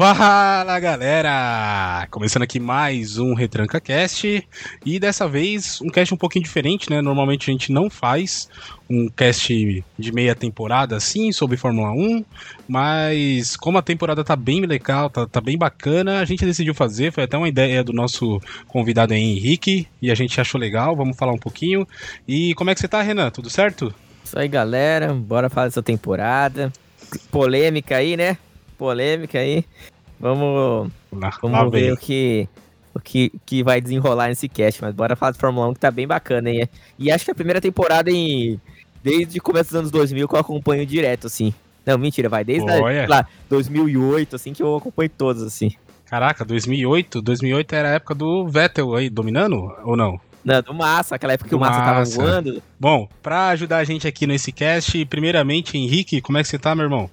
Fala galera! Começando aqui mais um Retranca Cast e dessa vez um cast um pouquinho diferente, né? Normalmente a gente não faz um cast de meia temporada assim sobre Fórmula 1, mas como a temporada tá bem legal, tá, tá bem bacana, a gente decidiu fazer. Foi até uma ideia do nosso convidado aí, Henrique, e a gente achou legal. Vamos falar um pouquinho. E como é que você tá, Renan? Tudo certo? Isso aí, galera. Bora falar dessa temporada. Polêmica aí, né? Polêmica aí. Vamos, lá, vamos lá ver o que, o que, que vai desenrolar nesse cast. Mas bora falar de Fórmula 1 que tá bem bacana, hein? E acho que a primeira temporada em. Desde o começo dos anos 2000 que eu acompanho direto, assim. Não, mentira, vai desde a, lá, 2008, assim, que eu acompanho todos, assim. Caraca, 2008? 2008 era a época do Vettel aí dominando ou não? Não, do Massa, aquela época que o Massa, Massa tava voando. Bom, pra ajudar a gente aqui nesse cast, primeiramente, Henrique, como é que você tá, meu irmão?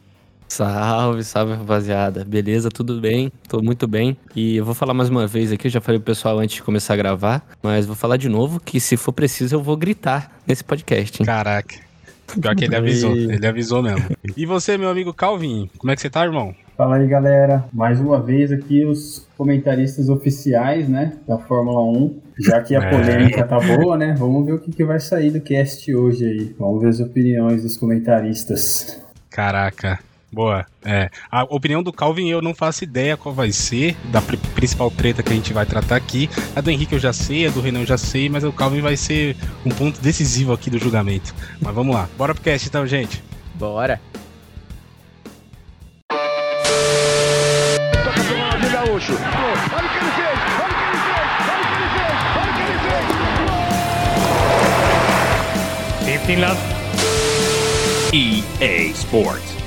Salve, salve rapaziada. Beleza, tudo bem? Tô muito bem. E eu vou falar mais uma vez aqui, eu já falei pro pessoal antes de começar a gravar, mas vou falar de novo que se for preciso eu vou gritar nesse podcast. Hein? Caraca. Pior que ele avisou, ele avisou mesmo. E você, meu amigo Calvin, como é que você tá, irmão? Fala aí, galera. Mais uma vez aqui os comentaristas oficiais, né, da Fórmula 1. Já que a é. polêmica tá boa, né? Vamos ver o que, que vai sair do cast hoje aí. Vamos ver as opiniões dos comentaristas. Caraca. Boa. É. A opinião do Calvin eu não faço ideia qual vai ser, da principal treta que a gente vai tratar aqui. A do Henrique eu já sei, a do Renan eu já sei, mas o Calvin vai ser um ponto decisivo aqui do julgamento. Mas vamos lá. Bora pro cast então, gente. Bora. Toca pro lado, Gaúcho. Olha o que ele fez! Olha o que ele fez! Olha o que ele fez! Olha o que ele fez! 15 love. EA Sports.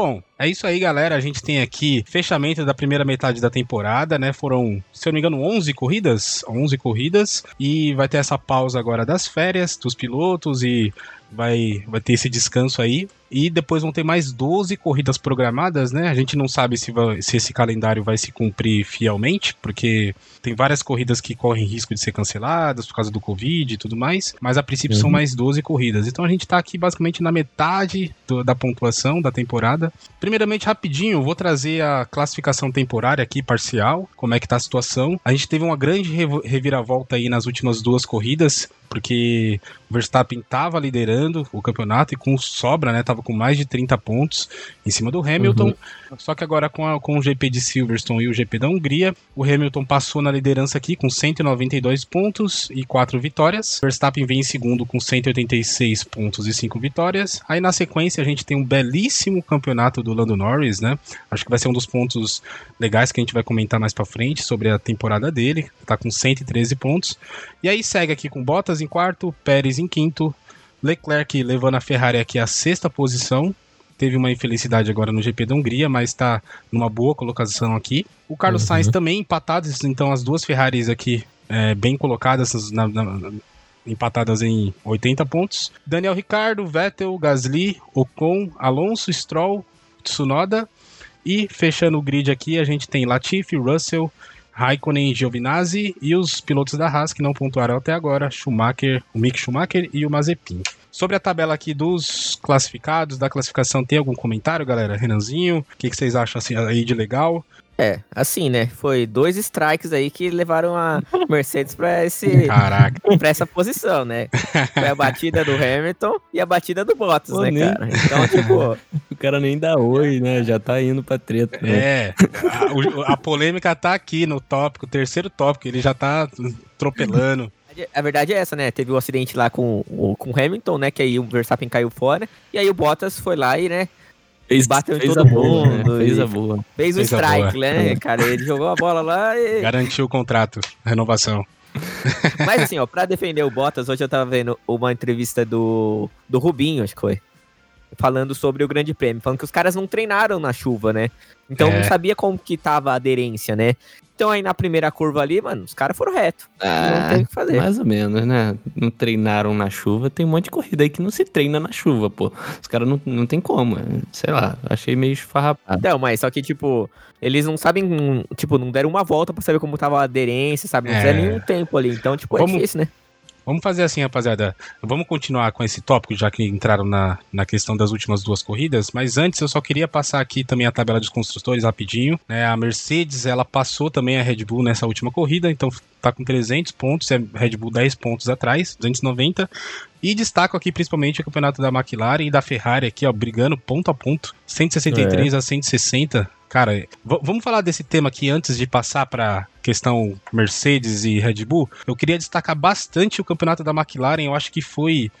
Bom, é isso aí, galera. A gente tem aqui fechamento da primeira metade da temporada, né? Foram, se eu não me engano, 11 corridas, 11 corridas e vai ter essa pausa agora das férias dos pilotos e vai, vai ter esse descanso aí. E depois vão ter mais 12 corridas programadas, né? A gente não sabe se, vai, se esse calendário vai se cumprir fielmente, porque tem várias corridas que correm risco de ser canceladas por causa do Covid e tudo mais. Mas a princípio uhum. são mais 12 corridas. Então a gente tá aqui basicamente na metade do, da pontuação da temporada. Primeiramente, rapidinho, vou trazer a classificação temporária aqui, parcial, como é que tá a situação. A gente teve uma grande reviravolta aí nas últimas duas corridas porque o Verstappen estava liderando o campeonato e com sobra, né? Tava com mais de 30 pontos em cima do Hamilton. Uhum. Só que agora com, a, com o GP de Silverstone e o GP da Hungria, o Hamilton passou na liderança aqui com 192 pontos e 4 vitórias. Verstappen vem em segundo com 186 pontos e 5 vitórias. Aí na sequência a gente tem um belíssimo campeonato do Lando Norris, né? Acho que vai ser um dos pontos legais que a gente vai comentar mais para frente sobre a temporada dele. Tá com 113 pontos. E aí segue aqui com Bottas em quarto, Pérez em quinto, Leclerc levando a Ferrari aqui à sexta posição. Teve uma infelicidade agora no GP da Hungria, mas está numa boa colocação aqui. O Carlos uhum. Sainz também empatados, então as duas Ferraris aqui é, bem colocadas na, na, empatadas em 80 pontos. Daniel Ricardo, Vettel, Gasly, Ocon, Alonso, Stroll, Tsunoda. E fechando o grid aqui, a gente tem Latifi, Russell, Raikkonen e Giovinazzi e os pilotos da Haas que não pontuaram até agora, Schumacher, o Mick Schumacher e o Mazepin. Sobre a tabela aqui dos classificados, da classificação, tem algum comentário, galera? Renanzinho, o que, que vocês acham assim, aí de legal? É, assim, né? Foi dois strikes aí que levaram a Mercedes pra, esse, Caraca. pra essa posição, né? Foi a batida do Hamilton e a batida do Bottas, Pô, né, nem... cara? Então, tipo. o cara nem dá oi, né? Já tá indo pra treta. Né? É. A, a, polêmica tá aqui no tópico, terceiro tópico, ele já tá atropelando. A verdade é essa, né? Teve o um acidente lá com, com o Hamilton, né? Que aí o Verstappen caiu fora. E aí o Bottas foi lá e, né? Fez, bateu fez em todo boa, mundo. Né? Fez a boa. Fez o strike, né, cara? Ele jogou a bola lá e. Garantiu o contrato, renovação. Mas assim, ó, pra defender o Bottas, hoje eu tava vendo uma entrevista do, do Rubinho, acho que foi. falando sobre o Grande Prêmio, falando que os caras não treinaram na chuva, né? Então é. não sabia como que tava a aderência, né? Então aí na primeira curva ali, mano, os caras foram reto. Ah, não tem o que fazer. Mais ou menos, né? Não treinaram na chuva. Tem um monte de corrida aí que não se treina na chuva, pô. Os caras não, não tem como. É, sei lá, achei meio esfarrapado. Não, mas só que, tipo, eles não sabem, tipo, não deram uma volta pra saber como tava a aderência, sabe? Não é. fizeram nenhum tempo ali. Então, tipo, é difícil, né? Vamos fazer assim, rapaziada. Vamos continuar com esse tópico, já que entraram na, na questão das últimas duas corridas. Mas antes, eu só queria passar aqui também a tabela dos construtores rapidinho. Né? A Mercedes, ela passou também a Red Bull nessa última corrida, então tá com 300 pontos, é Red Bull 10 pontos atrás, 290. E destaco aqui principalmente o campeonato da McLaren e da Ferrari aqui, ó, brigando ponto a ponto, 163 é. a 160. Cara, vamos falar desse tema aqui antes de passar para questão Mercedes e Red Bull. Eu queria destacar bastante o campeonato da McLaren. Eu acho que foi,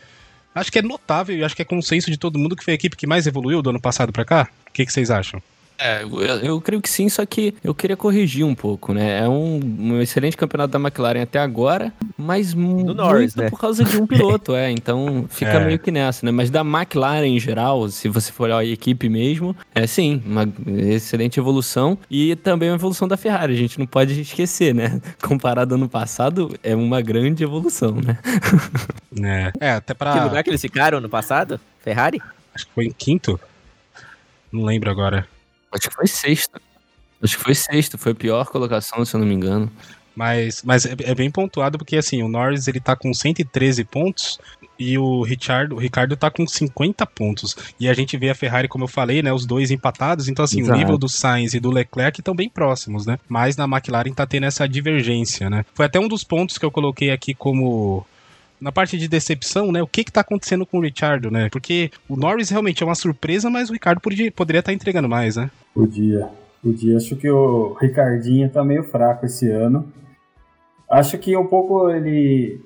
acho que é notável e acho que é consenso de todo mundo que foi a equipe que mais evoluiu do ano passado para cá. O que, que vocês acham? É, eu, eu, creio que sim, só que eu queria corrigir um pouco, né? É um, um excelente campeonato da McLaren até agora, mas muito Norris, né? por causa de um piloto, é. Então fica é. meio que nessa, né? Mas da McLaren em geral, se você for olhar a equipe mesmo, é sim, uma excelente evolução e também uma evolução da Ferrari. A gente não pode esquecer, né? Comparado ao ano passado, é uma grande evolução, né? É, é até pra. Que lugar que eles ficaram no passado? Ferrari? Acho que foi em quinto. Não lembro agora. Acho que foi sexto. Acho que foi sexto, foi a pior colocação, se eu não me engano. Mas, mas é, é, bem pontuado porque assim, o Norris ele tá com 113 pontos e o Richard, o Ricardo tá com 50 pontos. E a gente vê a Ferrari, como eu falei, né, os dois empatados, então assim, Exato. o nível do Sainz e do Leclerc estão bem próximos, né? Mas na McLaren tá tendo essa divergência, né? Foi até um dos pontos que eu coloquei aqui como na parte de decepção, né? O que que tá acontecendo com o Richard, né? Porque o Norris realmente é uma surpresa, mas o Ricardo podia, poderia estar tá entregando mais, né? Podia. Podia. Acho que o Ricardinho tá meio fraco esse ano. Acho que um pouco ele.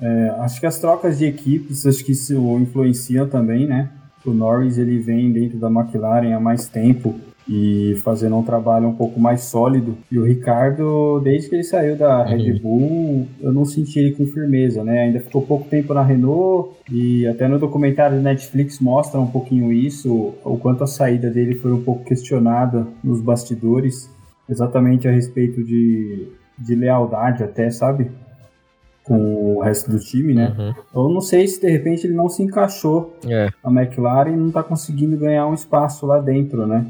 É, acho que as trocas de equipes acho que isso influenciam também, né? O Norris ele vem dentro da McLaren há mais tempo e fazendo um trabalho um pouco mais sólido. E o Ricardo, desde que ele saiu da Red uhum. Bull, eu não senti ele com firmeza, né? Ainda ficou pouco tempo na Renault e até no documentário do Netflix mostra um pouquinho isso, o quanto a saída dele foi um pouco questionada nos bastidores, exatamente a respeito de, de lealdade até, sabe? com o resto do time, né? Uhum. Eu não sei se de repente ele não se encaixou é. na McLaren e não tá conseguindo ganhar um espaço lá dentro, né?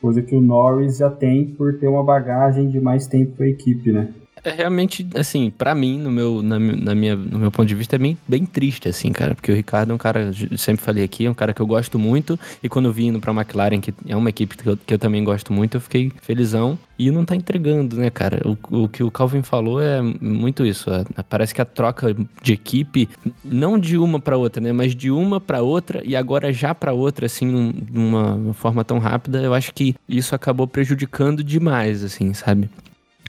Coisa que o Norris já tem por ter uma bagagem de mais tempo para a equipe, né? É realmente, assim, para mim, no meu, na, na, minha, no meu ponto de vista, é bem, bem triste, assim, cara. Porque o Ricardo é um cara, sempre falei aqui, é um cara que eu gosto muito. E quando eu vim indo pra McLaren, que é uma equipe que eu, que eu também gosto muito, eu fiquei felizão. E não tá entregando, né, cara? O, o que o Calvin falou é muito isso. É, parece que a troca de equipe, não de uma para outra, né? Mas de uma para outra e agora já para outra, assim, de uma forma tão rápida, eu acho que isso acabou prejudicando demais, assim, sabe?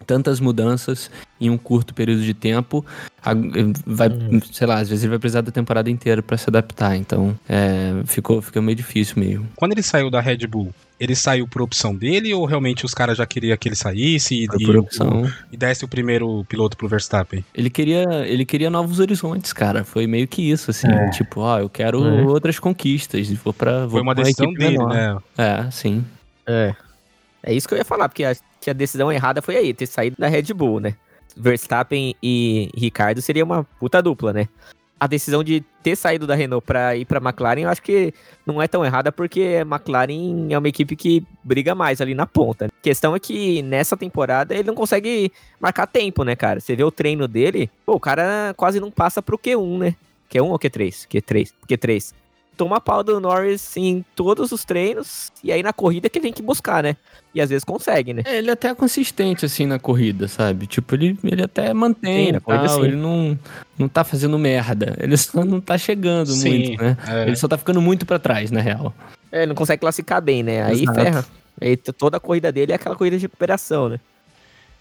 Tantas mudanças em um curto período de tempo, vai, uhum. sei lá, às vezes ele vai precisar da temporada inteira para se adaptar. Então, é, ficou, ficou meio difícil mesmo. Quando ele saiu da Red Bull, ele saiu por opção dele ou realmente os caras já queriam que ele saísse e, por opção. O, e desse o primeiro piloto pro Verstappen? Ele queria, ele queria novos horizontes, cara. Foi meio que isso, assim. É. Tipo, ó, eu quero é. outras conquistas. Vou pra, vou Foi uma decisão dele, menor. né? É, sim. É. É isso que eu ia falar, porque que a decisão errada foi aí, ter saído da Red Bull, né? Verstappen e Ricardo seria uma puta dupla, né? A decisão de ter saído da Renault para ir para McLaren, eu acho que não é tão errada porque a McLaren é uma equipe que briga mais ali na ponta. A questão é que nessa temporada ele não consegue marcar tempo, né, cara? Você vê o treino dele, pô, o cara quase não passa pro Q1, né? Q1 ou Q3? Q3. Q3 toma pau do Norris em todos os treinos, e aí na corrida que ele tem que buscar, né? E às vezes consegue, né? É, ele é até consistente, assim, na corrida, sabe? Tipo, ele, ele até mantém, sim, na corrida, tal, sim. ele não, não tá fazendo merda. Ele só não tá chegando sim, muito, né? É. Ele só tá ficando muito para trás, na real. É, ele não consegue classificar bem, né? Aí Exato. ferra. Aí toda a corrida dele é aquela corrida de recuperação, né?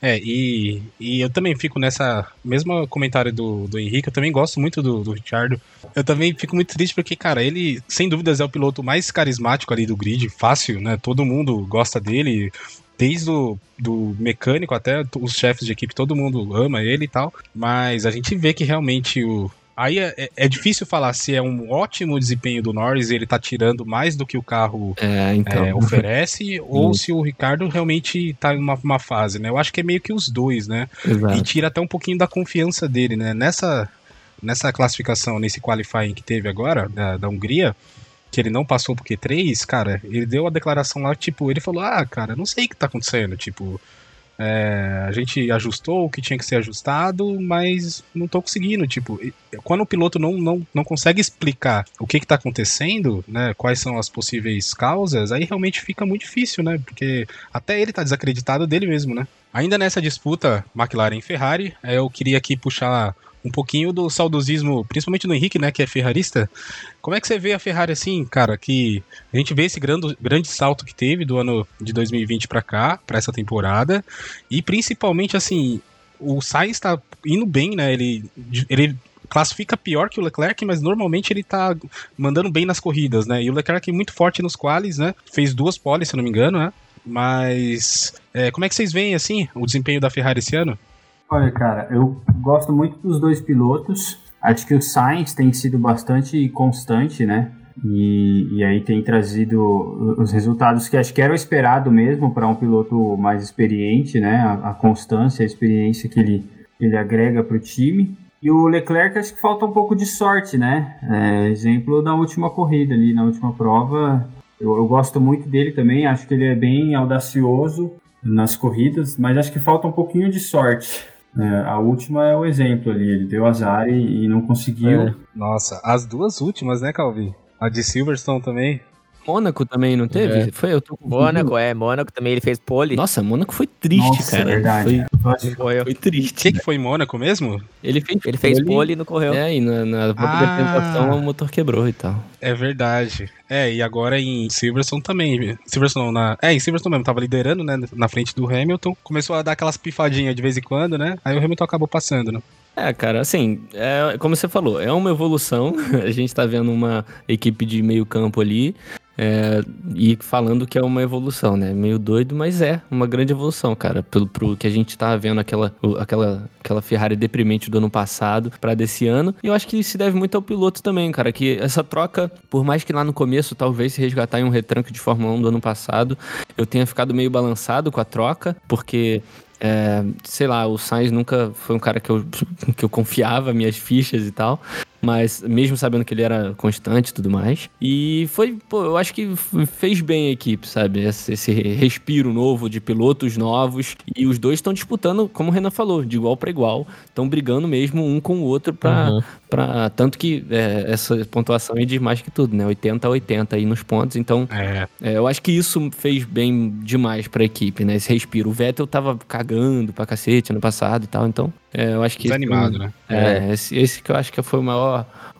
É, e, e eu também fico nessa mesma comentário do, do Henrique, eu também gosto muito do, do Richardo. Eu também fico muito triste porque, cara, ele, sem dúvidas, é o piloto mais carismático ali do grid, fácil, né? Todo mundo gosta dele, desde o do mecânico até os chefes de equipe, todo mundo ama ele e tal. Mas a gente vê que realmente o, Aí é, é, é, difícil falar se é um ótimo desempenho do Norris e ele tá tirando mais do que o carro é, então. é, oferece, ou se o Ricardo realmente tá em uma, uma, fase, né? Eu acho que é meio que os dois, né? Exato. E tira até um pouquinho da confiança dele, né? Nessa, nessa classificação, nesse qualifying que teve agora, da, da Hungria, que ele não passou por Q3, cara, ele deu a declaração lá, tipo, ele falou, ah, cara, não sei o que tá acontecendo, tipo, é, a gente ajustou o que tinha que ser ajustado, mas não tô conseguindo. Tipo, quando o piloto não, não, não consegue explicar o que, que tá acontecendo, né? Quais são as possíveis causas, aí realmente fica muito difícil, né? Porque até ele tá desacreditado dele mesmo, né? Ainda nessa disputa McLaren e Ferrari, eu queria aqui puxar um pouquinho do saudosismo, principalmente do Henrique, né, que é ferrarista. Como é que você vê a Ferrari assim, cara, que a gente vê esse grande, grande salto que teve do ano de 2020 para cá, para essa temporada, e principalmente assim, o Sainz está indo bem, né? Ele ele classifica pior que o Leclerc, mas normalmente ele tá mandando bem nas corridas, né? E o Leclerc é muito forte nos quales, né? Fez duas poles, se não me engano, né? Mas é, como é que vocês veem assim o desempenho da Ferrari esse ano? Olha, cara, eu gosto muito dos dois pilotos. Acho que o Sainz tem sido bastante constante, né? E, e aí tem trazido os resultados que acho que era o esperado mesmo para um piloto mais experiente, né? A, a, constância, a experiência que ele, ele agrega para o time. E o Leclerc acho que falta um pouco de sorte, né? É, exemplo da última corrida ali, na última prova. Eu, eu gosto muito dele também, acho que ele é bem audacioso nas corridas, mas acho que falta um pouquinho de sorte. É, a última é o exemplo ali, ele deu azar e, e não conseguiu. É. Nossa, as duas últimas, né, Calvi? A de Silverstone também. Mônaco também, não teve? É. Foi, eu tô Mônaco, é, Mônaco também ele fez pole. Nossa, Mônaco foi triste, Nossa, cara. Verdade. Foi, foi, foi triste. O que, que foi em Mônaco mesmo? Ele fez, ele fez pole e não correu. É, e na, na volta ah, apresentação o motor quebrou e tal. É verdade. É, e agora em Silverstone também. Silverstone na. É, em Silverstone mesmo, tava liderando, né? Na frente do Hamilton. Começou a dar aquelas pifadinhas de vez em quando, né? Aí o Hamilton acabou passando, né? É, cara, assim, é, como você falou, é uma evolução. A gente tá vendo uma equipe de meio campo ali. É, e falando que é uma evolução, né? Meio doido, mas é uma grande evolução, cara. Pelo pro que a gente tá vendo aquela, aquela, aquela Ferrari deprimente do ano passado para desse ano. E eu acho que se deve muito ao piloto também, cara. Que essa troca, por mais que lá no começo, talvez se resgatar em um retranque de Fórmula 1 do ano passado, eu tenha ficado meio balançado com a troca, porque é, sei lá, o Sainz nunca foi um cara que eu, que eu confiava minhas fichas e tal mas mesmo sabendo que ele era constante e tudo mais. E foi, pô, eu acho que fez bem a equipe, sabe? Esse, esse respiro novo de pilotos novos. E os dois estão disputando, como o Renan falou, de igual para igual. Estão brigando mesmo um com o outro para. Uhum. Pra, tanto que é, essa pontuação é de mais que tudo, né? 80 a 80 aí nos pontos. Então, é. É, eu acho que isso fez bem demais pra equipe, né? Esse respiro. O Vettel tava cagando pra cacete no passado e tal. Então, é, eu acho que. Desanimado, esse, né? É, esse, esse que eu acho que foi o maior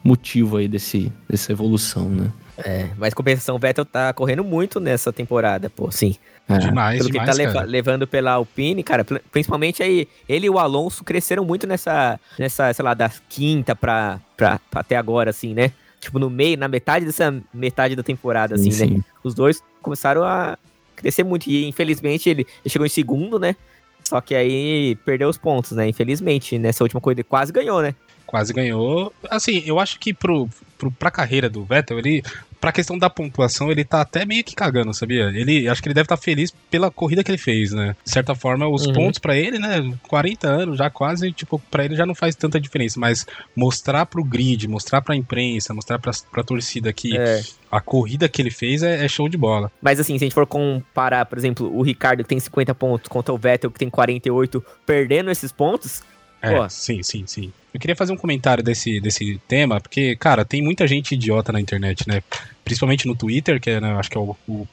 motivo aí desse, dessa evolução, né? É, mas compensação, o Vettel tá correndo muito nessa temporada, pô, sim. É. Demais, Pelo demais, que ele tá levando pela Alpine, cara, principalmente aí, ele e o Alonso cresceram muito nessa, nessa sei lá, da quinta pra, pra, pra até agora, assim, né? Tipo, no meio, na metade dessa metade da temporada, assim, sim, né? Sim. Os dois começaram a crescer muito e, infelizmente, ele, ele chegou em segundo, né? Só que aí perdeu os pontos, né? Infelizmente, nessa última corrida quase ganhou, né? Quase ganhou. Assim, eu acho que pro, pro, pra carreira do Vettel, ele pra questão da pontuação, ele tá até meio que cagando, sabia? Ele acho que ele deve estar tá feliz pela corrida que ele fez, né? De certa forma, os uhum. pontos para ele, né? 40 anos já quase, tipo, para ele já não faz tanta diferença, mas mostrar pro grid, mostrar pra imprensa, mostrar pra, pra torcida que é. a corrida que ele fez é, é, show de bola. Mas assim, se a gente for comparar, por exemplo, o Ricardo que tem 50 pontos contra o Vettel que tem 48, perdendo esses pontos, é, Pô. sim, sim, sim. Eu queria fazer um comentário desse, desse tema, porque, cara, tem muita gente idiota na internet, né? Principalmente no Twitter, que é, né, acho que é o, o,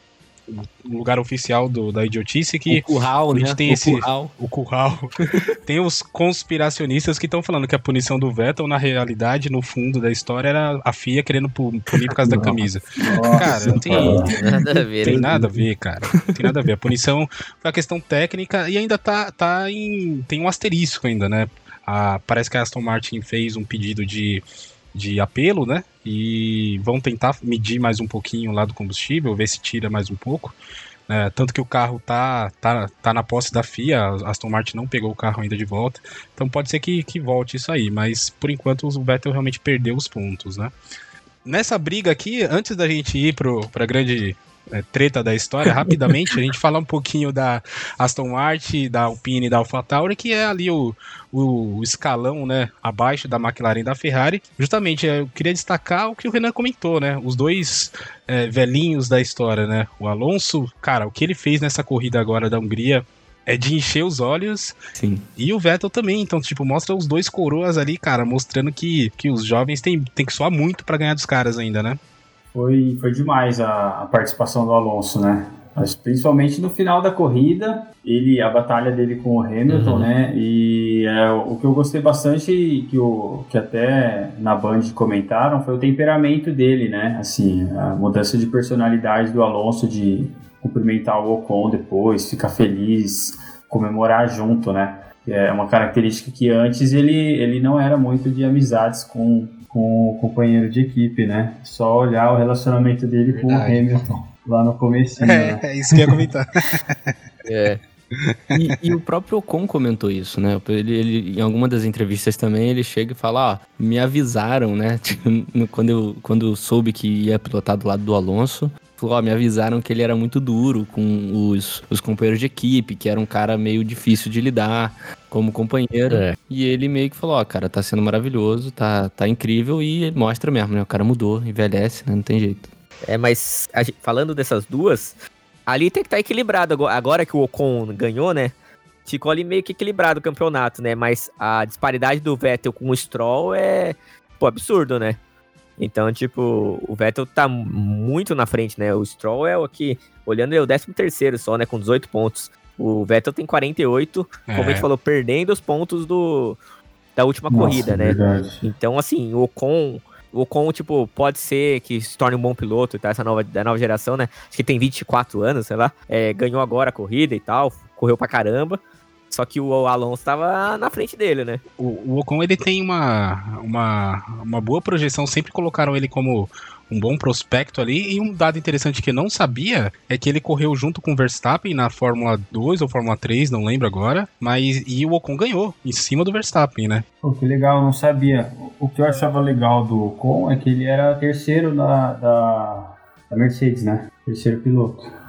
o, lugar oficial do, da idiotice, que o curral, a gente né? tem o esse. Curral. O curral. tem os conspiracionistas que estão falando que a punição do Vettel, na realidade, no fundo da história, era a FIA querendo punir por causa da camisa. Nossa, cara, não tem, nada a ver. Tem nada a ver, cara. Não tem nada a ver. A punição foi a questão técnica e ainda tá, tá em. Tem um asterisco ainda, né? A, parece que a Aston Martin fez um pedido de, de apelo, né? E vão tentar medir mais um pouquinho lá do combustível, ver se tira mais um pouco. É, tanto que o carro tá, tá, tá na posse da FIA, a Aston Martin não pegou o carro ainda de volta. Então pode ser que, que volte isso aí, mas por enquanto o Vettel realmente perdeu os pontos, né? Nessa briga aqui, antes da gente ir para a grande treta da história, rapidamente, a gente fala um pouquinho da Aston Martin, da Alpine e da AlphaTauri, que é ali o, o, o, escalão, né, abaixo da McLaren e da Ferrari. Justamente, eu queria destacar o que o Renan comentou, né, os dois é, velhinhos da história, né, o Alonso, cara, o que ele fez nessa corrida agora da Hungria, é de encher os olhos. Sim. E o Vettel também. Então, tipo, mostra os dois coroas ali, cara, mostrando que, que os jovens têm, têm que soar muito para ganhar dos caras ainda, né? Foi, foi demais a, a participação do Alonso, né? Mas principalmente no final da corrida, ele a batalha dele com o Hamilton, uhum. né? E é, o que eu gostei bastante que o que até na Band comentaram foi o temperamento dele, né? Assim, a mudança de personalidade do Alonso de cumprimentar o Ocon depois, ficar feliz, comemorar junto, né? É uma característica que antes ele, ele não era muito de amizades com, com o companheiro de equipe, né? Só olhar o relacionamento dele Verdade. com o Hamilton lá no começo. É, né? é isso que eu ia comentar. é. E, e, o próprio Ocon comentou isso, né? Ele, ele, em alguma das entrevistas também, ele chega e fala, ó, me avisaram, né? quando, eu, quando eu soube que ia pilotar do lado do Alonso, ó, me avisaram que ele era muito duro com os, os companheiros de equipe, que era um cara meio difícil de lidar como companheiro. É. E ele meio que falou, ó, cara, tá sendo maravilhoso, tá, tá incrível e mostra mesmo, né? O cara mudou, envelhece, né? Não tem jeito. É, mas falando dessas duas, ali tem que estar tá equilibrado. Agora que o Ocon ganhou, né? Ficou ali meio que equilibrado o campeonato, né? Mas a disparidade do Vettel com o Stroll é, pô, absurdo, né? Então, tipo, o Vettel tá muito na frente, né? O Stroll é o que, olhando, é o 13 terceiro só, né? Com 18 pontos. O Vettel tem 48, é. como a gente é. falou, perdendo os pontos do, da última Nossa, corrida, né? Verdade. Então, assim, o Ocon, o Ocon, tipo, pode ser que se torne um bom piloto e tá? Essa nova, da nova geração, né? Acho que tem 24 anos, sei lá. É, ganhou agora a corrida e tal, correu pra caramba. Só que o Alonso estava na frente dele, né? O, o Ocon ele tem uma, uma, uma boa projeção, sempre colocaram ele como um bom prospecto ali. E um dado interessante que eu não sabia é que ele correu junto com o Verstappen na Fórmula 2 ou Fórmula 3, não lembro agora. Mas e o Ocon ganhou em cima do Verstappen, né? Pô, que legal, eu não sabia. O que eu achava legal do Ocon é que ele era terceiro da, da, da Mercedes, né? Terceiro piloto.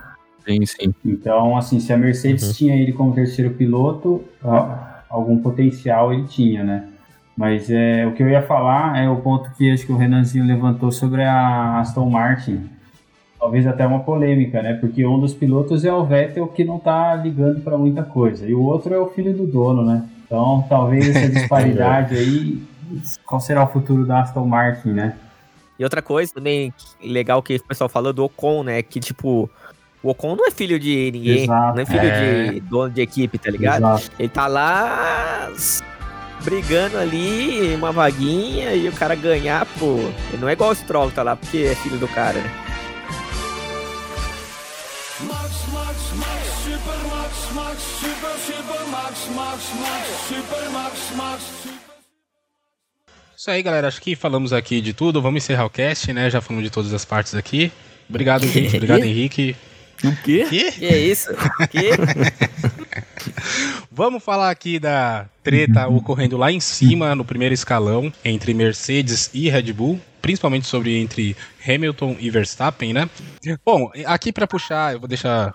Sim, sim. Então, assim, se a Mercedes uhum. tinha ele como terceiro piloto, algum potencial ele tinha, né? Mas é, o que eu ia falar é o ponto que acho que o Renanzinho levantou sobre a Aston Martin. Talvez até uma polêmica, né? Porque um dos pilotos é o Vettel que não tá ligando para muita coisa. E o outro é o filho do dono, né? Então, talvez essa disparidade aí. Qual será o futuro da Aston Martin, né? E outra coisa também legal que o pessoal falou do Ocon, né? Que tipo, o Ocon não é filho de ninguém, Exato. não é filho é... de dono de equipe, tá ligado? Exato. Ele tá lá brigando ali, uma vaguinha, e o cara ganhar, pô. Ele não é igual o Stroll, tá lá porque é filho do cara, né? Max, Max, Max, Super Max, Max, Super, Super Max, Max, Max, Super Max, Max, Super... Isso aí, galera. Acho que falamos aqui de tudo. Vamos encerrar o cast, né? Já falamos de todas as partes aqui. Obrigado, gente. Obrigado, Henrique. O quê? Que? que é isso? Que? Vamos falar aqui da treta ocorrendo lá em cima, no primeiro escalão, entre Mercedes e Red Bull, principalmente sobre entre Hamilton e Verstappen, né? Bom, aqui para puxar, eu vou deixar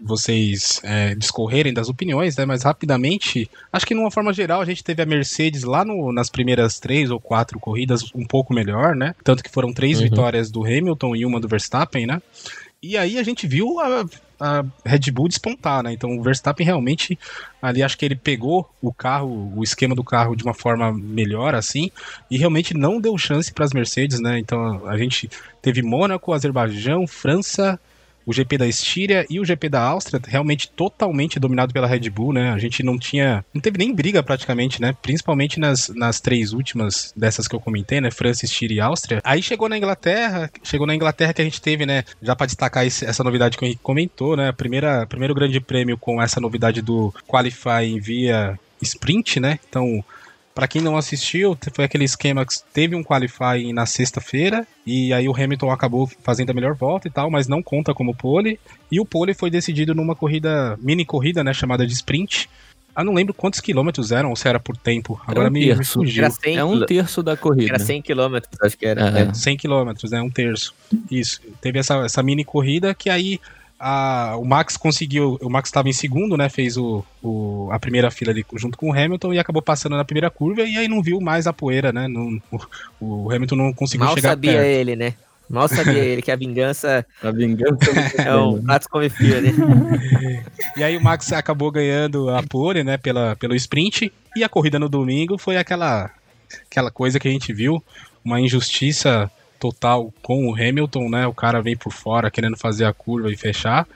vocês é, discorrerem das opiniões, né? Mas rapidamente, acho que de uma forma geral a gente teve a Mercedes lá no, nas primeiras três ou quatro corridas um pouco melhor, né? Tanto que foram três uhum. vitórias do Hamilton e uma do Verstappen, né? E aí a gente viu a, a Red Bull despontar, né? Então o Verstappen realmente ali acho que ele pegou o carro, o esquema do carro de uma forma melhor assim, e realmente não deu chance para as Mercedes, né? Então a gente teve Mônaco, Azerbaijão, França, o GP da Estíria e o GP da Áustria realmente totalmente dominado pela Red Bull, né? A gente não tinha. Não teve nem briga praticamente, né? Principalmente nas, nas três últimas dessas que eu comentei, né? França, Estíria e Áustria. Aí chegou na Inglaterra, chegou na Inglaterra que a gente teve, né? Já para destacar esse, essa novidade que o Henrique comentou, né? Primeira, primeiro grande prêmio com essa novidade do Qualifying via sprint, né? Então Para quem não assistiu, foi aquele esquema que teve um qualifying na sexta-feira e aí o Hamilton acabou fazendo a melhor volta e tal, mas não conta como pole. E o pole foi decidido numa corrida, mini corrida, né, chamada de sprint. Ah, não lembro quantos quilômetros eram ou se era por tempo. Agora um me, me fugiu. é um terço da corrida. Era 100 quilômetros, acho que era. É. 100 quilômetros, né? Um terço. Isso. Teve essa, essa mini corrida que aí a, o Max conseguiu. O Max estava em segundo, né? Fez o, o, a primeira fila ali junto com o Hamilton e acabou passando na primeira curva e aí não viu mais a poeira, né? Não, o, o, Hamilton não conseguiu Mal chegar sabia perto. ele, né? Mal sabia ele que a vingança. A vingança é um prato come fio, né? e aí o Max acabou ganhando a pole, né? Pela, pelo sprint. E a corrida no domingo foi aquela, aquela coisa que a gente viu. Uma injustiça total com o Hamilton, né? O cara vem por fora querendo fazer a curva e fechar.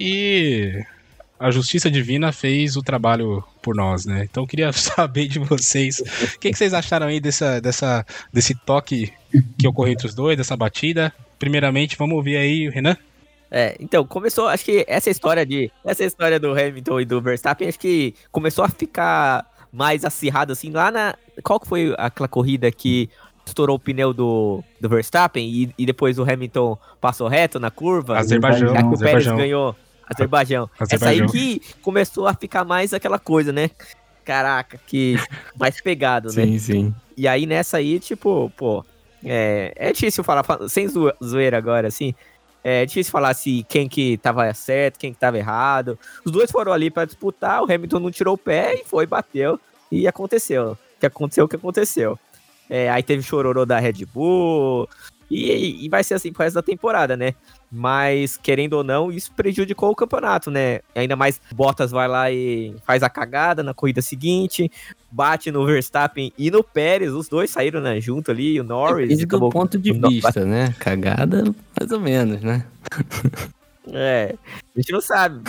E a justiça divina fez o trabalho por nós, né? Então queria saber de vocês, o que, que, vocês acharam aí dessa, dessa, desse toque que ocorreu entre os dois, dessa batida? Primeiramente, vamos ouvir aí, Renan. É, então, começou, acho que essa história de. Essa história do Hamilton e do Verstappen, acho que começou a ficar mais acirrado, assim, lá na. Qual que foi aquela corrida que estourou o pneu do, do Verstappen e, e depois o Hamilton passou reto na curva. Azerbaijão. Já que o Pérez ganhou. Azerbaijão. Essa aí que começou a ficar mais aquela coisa, né? Caraca, que mais pegado, né? Sim, sim. E aí nessa aí, tipo, pô, é, é difícil falar, sem zoeira agora, assim, é difícil falar se quem que tava certo, quem que tava errado. Os dois foram ali para disputar, o Hamilton não tirou o pé e foi, bateu, e aconteceu. O que aconteceu, o que aconteceu. É, aí teve chororô da Red Bull. E, e, vai ser assim pro resto da temporada, né? Mas, querendo ou não, isso prejudicou o campeonato, né? Ainda mais Bottas vai lá e faz a cagada na corrida seguinte, bate no Verstappen e no Pérez, os dois saíram né, junto ali, o Norris. Depende acabou... do ponto de vista, né? Cagada, mais ou menos, né? É, a gente não sabe.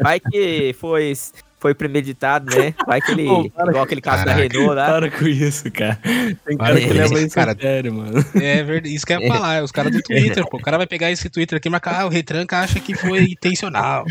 Vai que foi foi premeditado, né? Vai que ele. Pô, igual aquele caso Caraca, da Renault lá. Para com isso, cara. Tem cara que leva isso cara, sério, mano. É verdade. Isso que eu ia falar. Os caras do Twitter, pô. O cara vai pegar esse Twitter aqui e marcar, ah, o Retranca acha que foi intencional.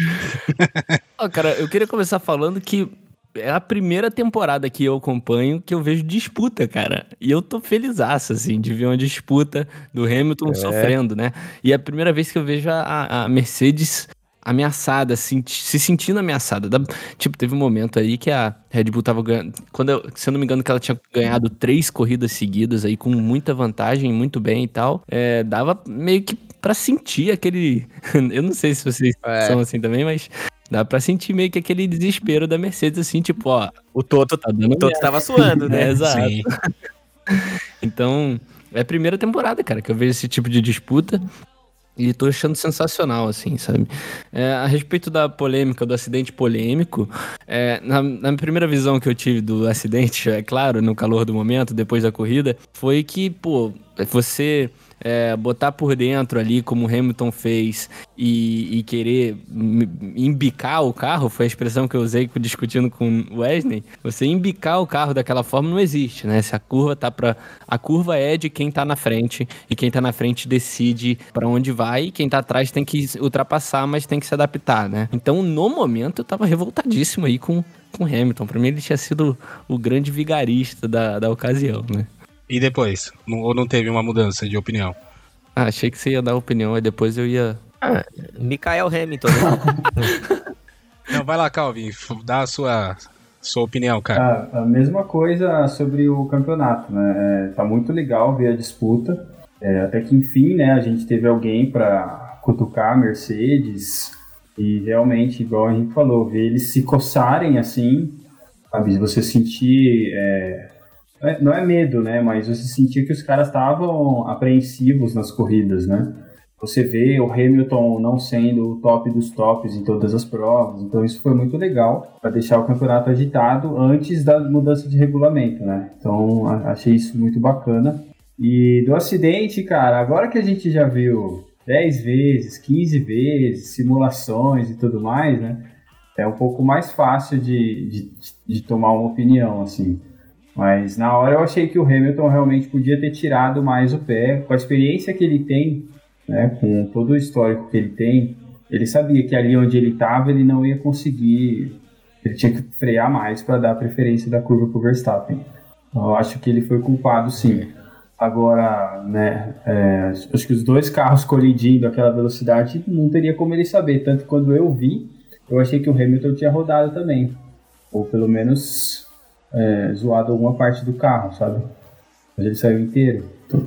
Ó, cara, eu queria começar falando que é a primeira temporada que eu acompanho que eu vejo disputa, cara. E eu tô felizaço, assim, de ver uma disputa do Hamilton é. sofrendo, né? E é a primeira vez que eu vejo a, a Mercedes ameaçada, assim, se sentindo ameaçada. Da, tipo, teve um momento aí que a Red Bull tava ganhando. Quando eu, se eu não me engano, que ela tinha ganhado três corridas seguidas aí, com muita vantagem, muito bem e tal. É, dava meio que para sentir aquele. eu não sei se vocês é. são assim também, mas. Dá pra sentir meio que aquele desespero da Mercedes, assim, tipo, ó. O Toto, tá o Toto tava suando, né? É, exato. então, é a primeira temporada, cara, que eu vejo esse tipo de disputa. E tô achando sensacional, assim, sabe? É, a respeito da polêmica, do acidente polêmico, é, na, na primeira visão que eu tive do acidente, é claro, no calor do momento, depois da corrida, foi que, pô, você é, botar por dentro ali, como Hamilton fez, e, e, querer embicar o carro, foi a expressão que eu usei discutindo com o Wesley. Você embicar o carro daquela forma não existe, né? Se a curva tá para A curva é de quem tá na frente, e quem tá na frente decide para onde vai, e quem tá atrás tem que ultrapassar, mas tem que se adaptar, né? Então, no momento, eu tava revoltadíssimo aí com, com Hamilton. Pra mim, ele tinha sido o grande vigarista da, da ocasião, né? E depois? ou não teve uma mudança de opinião? Ah, achei que você ia dar opinião, aí depois eu ia. Ah, Mikael Hamilton. Né? não, vai lá, Calvin, dá a sua, sua opinião, cara. Ah, a mesma coisa sobre o campeonato, né? É, tá muito legal ver a disputa. É, até que enfim, né, a gente teve alguém para cutucar a Mercedes e realmente, igual a gente falou, ver eles se coçarem assim, sabe? Você sentir é, não é medo, né? Mas você sentia que os caras estavam apreensivos nas corridas, né? Você vê o Hamilton não sendo o top dos tops em todas as provas, então isso foi muito legal para deixar o campeonato agitado antes da mudança de regulamento, né? Então achei isso muito bacana. E do acidente, cara, agora que a gente já viu 10 vezes, 15 vezes, simulações e tudo mais, né? É um pouco mais fácil de, de, de tomar uma opinião, assim. Mas na hora eu achei que o Hamilton realmente podia ter tirado mais o pé. Com a experiência que ele tem, né, com todo o histórico que ele tem, ele sabia que ali onde ele estava ele não ia conseguir. Ele tinha que frear mais para dar preferência da curva para o Verstappen. Eu acho que ele foi culpado, sim. Agora, né, é, acho que os dois carros colidindo aquela velocidade não teria como ele saber. Tanto quando eu vi, eu achei que o Hamilton tinha rodado também. Ou pelo menos é, zoado alguma parte do carro, sabe? Mas ele saiu inteiro. Então,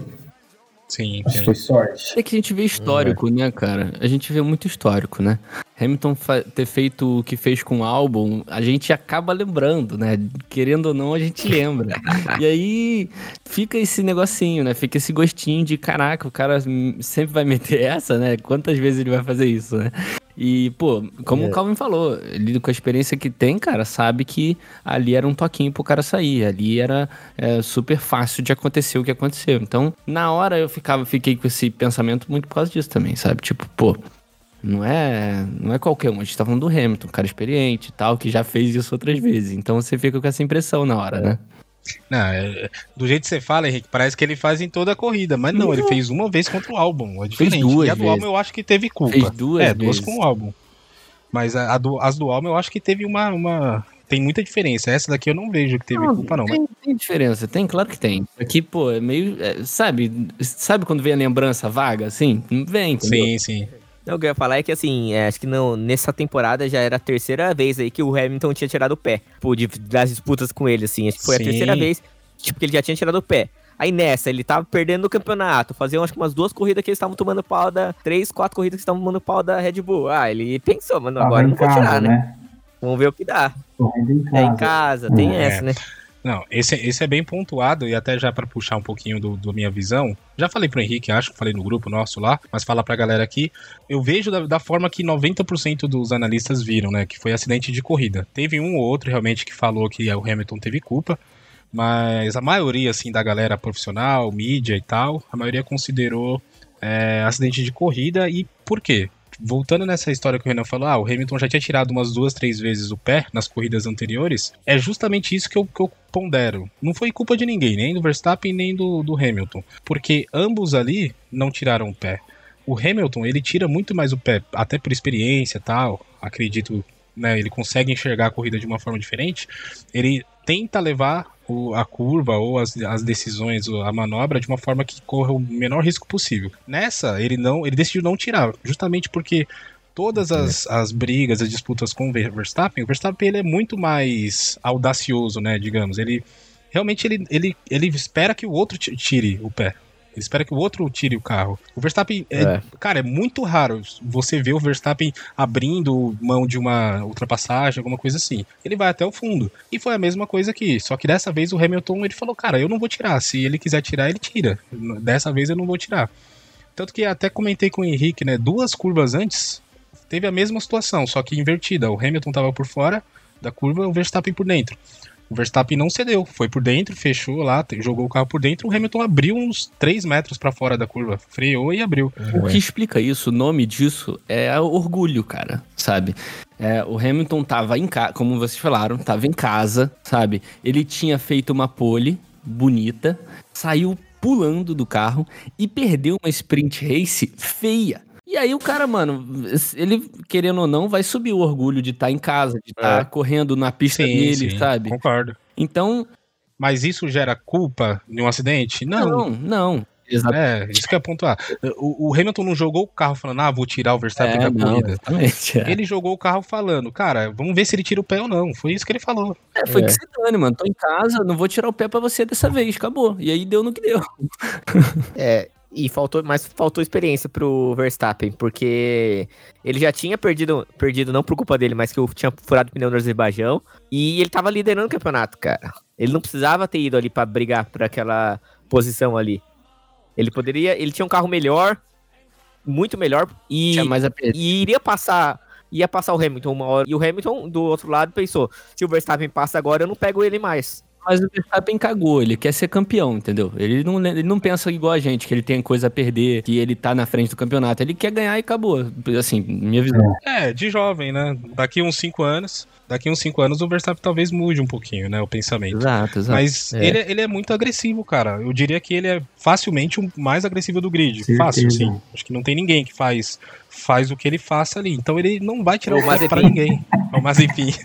Sim, acho que foi sorte. É que a gente vê histórico, né, cara? A gente vê muito histórico, né? Hamilton ter feito o que fez com o álbum, a gente acaba lembrando, né? Querendo ou não, a gente lembra. e aí fica esse negocinho, né? Fica esse gostinho de caraca, o cara sempre vai meter essa, né? Quantas vezes ele vai fazer isso, né? E, pô, como é. o Calvin falou, ele com a experiência que tem, cara, sabe que ali era um toquinho pro cara sair. Ali era é, super fácil de acontecer o que aconteceu. Então, na hora eu ficava, fiquei com esse pensamento muito por causa disso também, sabe? Tipo, pô, não é, não é qualquer um. A gente tá falando do Hamilton, um cara experiente e tal, que já fez isso outras vezes. Então você fica com essa impressão na hora, né? Não, é, do jeito que você fala, Henrique, parece que ele faz em toda a corrida, mas não, ele fez uma vez contra o álbum, é diferente. Fez duas e a do álbum eu acho que teve culpa. Fez duas É, duas com o álbum. Mas a, a do, as do álbum eu acho que teve uma, uma, Tem muita diferença. Essa daqui eu não vejo que teve não, culpa, não. Tem, mas... tem, diferença, tem, claro que tem. Aqui, pô, é meio. É, sabe, sabe quando vem a lembrança vaga, assim? Vem, entendeu? Sim, sim. Não, o que eu ia falar é que, assim, é, acho que não, nessa temporada já era a terceira vez aí que o Hamilton tinha tirado o pé, pô, de, das disputas com ele, assim. Acho que foi Sim. a terceira vez tipo, que ele já tinha tirado o pé. Aí nessa, ele tava perdendo o campeonato. Faziam acho que umas duas corridas que eles estavam tomando pau da. Três, quatro corridas que estavam tomando pau da Red Bull. Ah, ele pensou, mano, agora não vou tirar, né? né? Vamos ver o que dá. Em casa. É em casa, tem é. essa, né? Não, esse, esse é bem pontuado e até já para puxar um pouquinho do, do, minha visão. Já falei pro Henrique, acho, falei no grupo nosso lá, mas falar pra galera aqui. Eu vejo da, da forma que 90% dos analistas viram, né? Que foi acidente de corrida. Teve um ou outro realmente que falou que o Hamilton teve culpa. Mas a maioria, assim, da galera profissional, mídia e tal, a maioria considerou é, acidente de corrida. E por quê? Voltando nessa história que o Renan falou, ah, o Hamilton já tinha tirado umas duas, três vezes o pé nas corridas anteriores. É justamente isso que eu, que eu pondero. Não foi culpa de ninguém, nem do Verstappen, nem do, do Hamilton. Porque ambos ali não tiraram o pé. O Hamilton, ele tira muito mais o pé, até por experiência e tal. Acredito, né? Ele consegue enxergar a corrida de uma forma diferente. Ele tenta levar o, a curva ou as, as decisões, a manobra de uma forma que corra o menor risco possível. Nessa, ele não, ele decidiu não tirar, justamente porque todas as, as brigas, as disputas com o Verstappen, o Verstappen ele é muito mais audacioso, né, digamos. Ele realmente ele, ele, ele espera que o outro tire o pé. Ele espera que o outro tire o carro. O Verstappen, é, é. cara, é muito raro você ver o Verstappen abrindo mão de uma ultrapassagem, alguma coisa assim. Ele vai até o fundo. E foi a mesma coisa aqui. Só que dessa vez o Hamilton ele falou, cara, eu não vou tirar. Se ele quiser tirar, ele tira. Dessa vez eu não vou tirar. Tanto que até comentei com o Henrique, né? Duas curvas antes, teve a mesma situação, só que invertida. O Hamilton tava por fora da curva, o Verstappen por dentro. O Verstappen não cedeu, foi por dentro, fechou lá, jogou o carro por dentro. O Hamilton abriu uns 3 metros para fora da curva, freou e abriu. O que explica isso, o nome disso é orgulho, cara, sabe? É, o Hamilton tava em casa, como vocês falaram, tava em casa, sabe? Ele tinha feito uma pole bonita, saiu pulando do carro e perdeu uma sprint race feia. E aí o cara, mano, ele, querendo ou não, vai subir o orgulho de estar tá em casa, de estar tá é. correndo na pista sim, dele, sim, sabe? Concordo. Então. Mas isso gera culpa de um acidente? Não. Não, não. Exatamente. É, isso que é pontuar. O, o, Hamilton não jogou o carro falando, ah, vou tirar o Verstappen é, da não, corrida. Exatamente, é. Ele jogou o carro falando, cara, vamos ver se ele tira o pé ou não. Foi isso que ele falou. É, foi é. que se dane, mano. Tô em casa, não vou tirar o pé pra você dessa vez, acabou. E aí deu no que deu. É, e faltou, mas faltou experiência pro Verstappen, porque ele já tinha perdido, perdido não por culpa dele, mas que eu tinha furado o pneu no Azerbaijão, e ele tava liderando o campeonato, cara. Ele não precisava ter ido ali para brigar por aquela posição ali. Ele poderia, ele tinha um carro melhor, muito melhor e, e iria passar, ia passar o Hamilton uma hora. E o Hamilton do outro lado pensou: se o Verstappen passa agora, eu não pego ele mais. Mas o Verstappen cagou, ele quer ser campeão, entendeu? Ele não, ele não pensa igual a gente, que ele tem coisa a perder, que ele tá na frente do campeonato. Ele quer ganhar e acabou. Assim, minha visão. É, de jovem, né? Daqui uns 5 anos, daqui uns 5 anos o Verstappen talvez mude um pouquinho, né? O pensamento. Exato, exato. Mas É. ele, ele é muito agressivo, cara. Eu diria que ele é facilmente o mais agressivo do grid. Certeza. Fácil, sim. Acho que não tem ninguém que faz, faz o que ele faça ali. Então ele não vai tirar O o pé pra ninguém. É o Mazepin.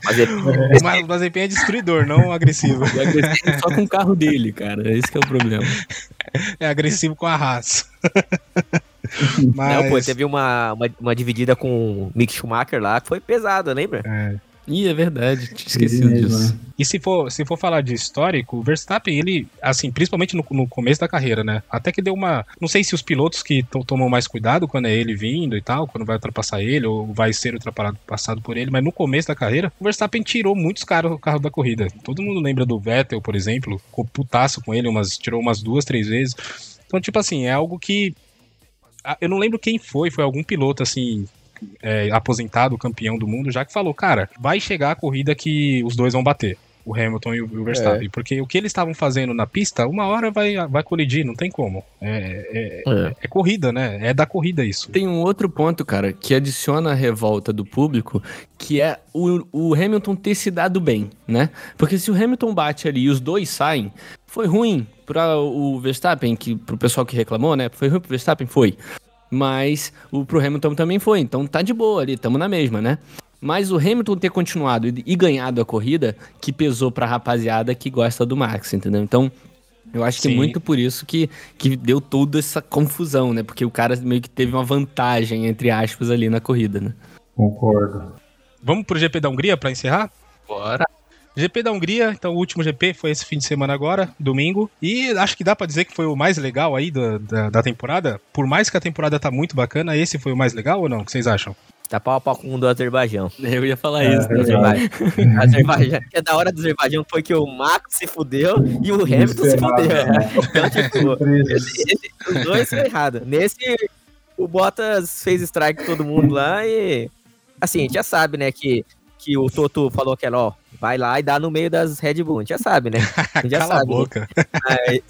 O Mazepin é destruidor, não agressivo. E agressivo só com o carro dele, cara. Esse que é o problema. É agressivo com a raça. Mas... Não, pô, teve uma, uma, uma dividida com o Mick Schumacher lá que foi pesada, lembra? É. Ih, é verdade. Tinha esquecido mesmo, disso. né? E se for, se for falar de histórico, o Verstappen, ele, assim, principalmente no, no começo da carreira, né? Até que deu uma. Não sei se os pilotos que to- tomam mais cuidado quando é ele vindo e tal, quando vai ultrapassar ele, ou vai ser ultrapassado por ele, mas no começo da carreira, o Verstappen tirou muitos caras do carro da corrida. Todo mundo lembra do Vettel, por exemplo, ficou putaço com ele, umas, tirou umas duas, três vezes. Então, tipo assim, é algo que. Eu não lembro quem foi, foi algum piloto assim. É, aposentado, campeão do mundo, já que falou, cara, vai chegar a corrida que os dois vão bater. O Hamilton e o Verstappen. Porque o que eles estavam fazendo na pista, uma hora vai, vai colidir, não tem como. É, é- É. é corrida, né? É da corrida isso. Tem um outro ponto, cara, que adiciona a revolta do público, que é o, o Hamilton ter se dado bem, né? Porque se o Hamilton bate ali e os dois saem, foi ruim para o Verstappen, que pro pessoal que reclamou, né? Foi ruim pro Verstappen? Foi. Mas o pro Hamilton também foi, então tá de boa ali, tamo na mesma, né? Mas o Hamilton ter continuado e, ganhado a corrida, que pesou pra rapaziada que gosta do Max, entendeu? Então, eu acho que Sim. muito por isso que, que deu toda essa confusão, né? Porque o cara meio que teve uma vantagem, entre aspas, ali na corrida, né? Concordo. Vamos pro GP da Hungria pra encerrar? Bora. GP da Hungria, então o último GP foi esse fim de semana agora, domingo. E acho que dá pra dizer que foi o mais legal aí da, da, da temporada. Por mais que a temporada tá muito bacana, esse foi o mais legal ou não? O que vocês acham? Tá pau a pau com o do Azerbaijão. Eu ia falar É, isso, né? verdade. Azerbaijão. Azerbaijão. Que da hora do Azerbaijão foi que o Max se fudeu e o Hamilton se fudeu. né? Então, tipo, esse- os dois foi errado. Nesse, o Bottas fez strike com todo mundo lá e. Assim, a gente já sabe, né, que, que o Toto falou que era, ó, vai lá e dá no meio das Red Bull. A gente já sabe, né? A gente já Cala a sabe. né? boca. Mas,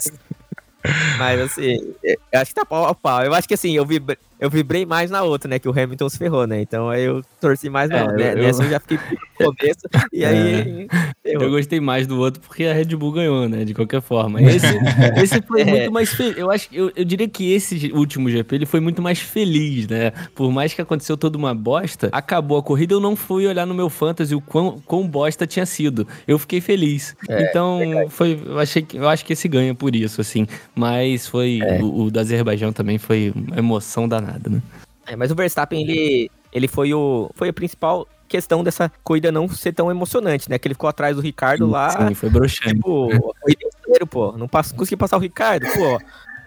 mas assim, eu acho que tá pau a pau. Eu acho que assim, eu vibrei, eu vibrei mais na outra, né? Que o Hamilton se ferrou, né? Então aí eu torci mais É, não. né? eu- Nessa eu já fiquei no começo. E aí. Eu ferrou. gostei mais do outro porque a Red Bull ganhou, né? De qualquer forma. Esse, esse foi É. muito mais feliz. Eu acho que eu, eu diria que esse último GP ele foi muito mais feliz, né? Por mais que aconteceu toda uma bosta, acabou a corrida, eu não fui olhar no meu fantasy o quão, quão bosta tinha sido. Eu fiquei feliz. É, então, foi, eu achei que eu acho que esse ganha por isso, assim. Mas foi É. o, o do Azerbaijão também foi uma emoção danada, né? É, mas o Verstappen, ele, ele foi, o, foi a principal questão dessa corrida não ser tão emocionante, né? Que ele ficou atrás do Ricardo lá. Sim, foi broxante. Tipo, a corrida inteira, pô. Não passo, consegui passar o Ricardo, pô.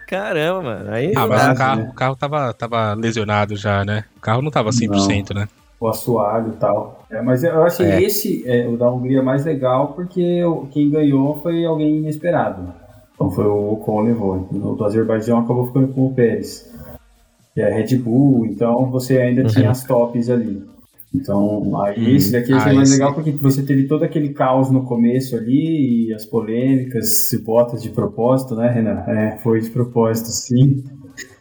Caramba, mano. Aí. Ah, não mas dá. o carro, o carro tava, tava lesionado já, né? O carro não tava 100%, né? o assoalho e tal. É, mas eu achei É. esse, é, o da Hungria, mais legal porque quem ganhou foi alguém inesperado. Então foi o Ocon levou. O do Azerbaijão acabou ficando com o Pérez. Que é Red Bull, então você ainda tinha as tops ali. Então, aí esse daqui achei Ah, mais esse- legal porque você teve todo aquele caos no começo ali, e as polêmicas, se botas de propósito, né, Renan? É, foi de propósito, sim.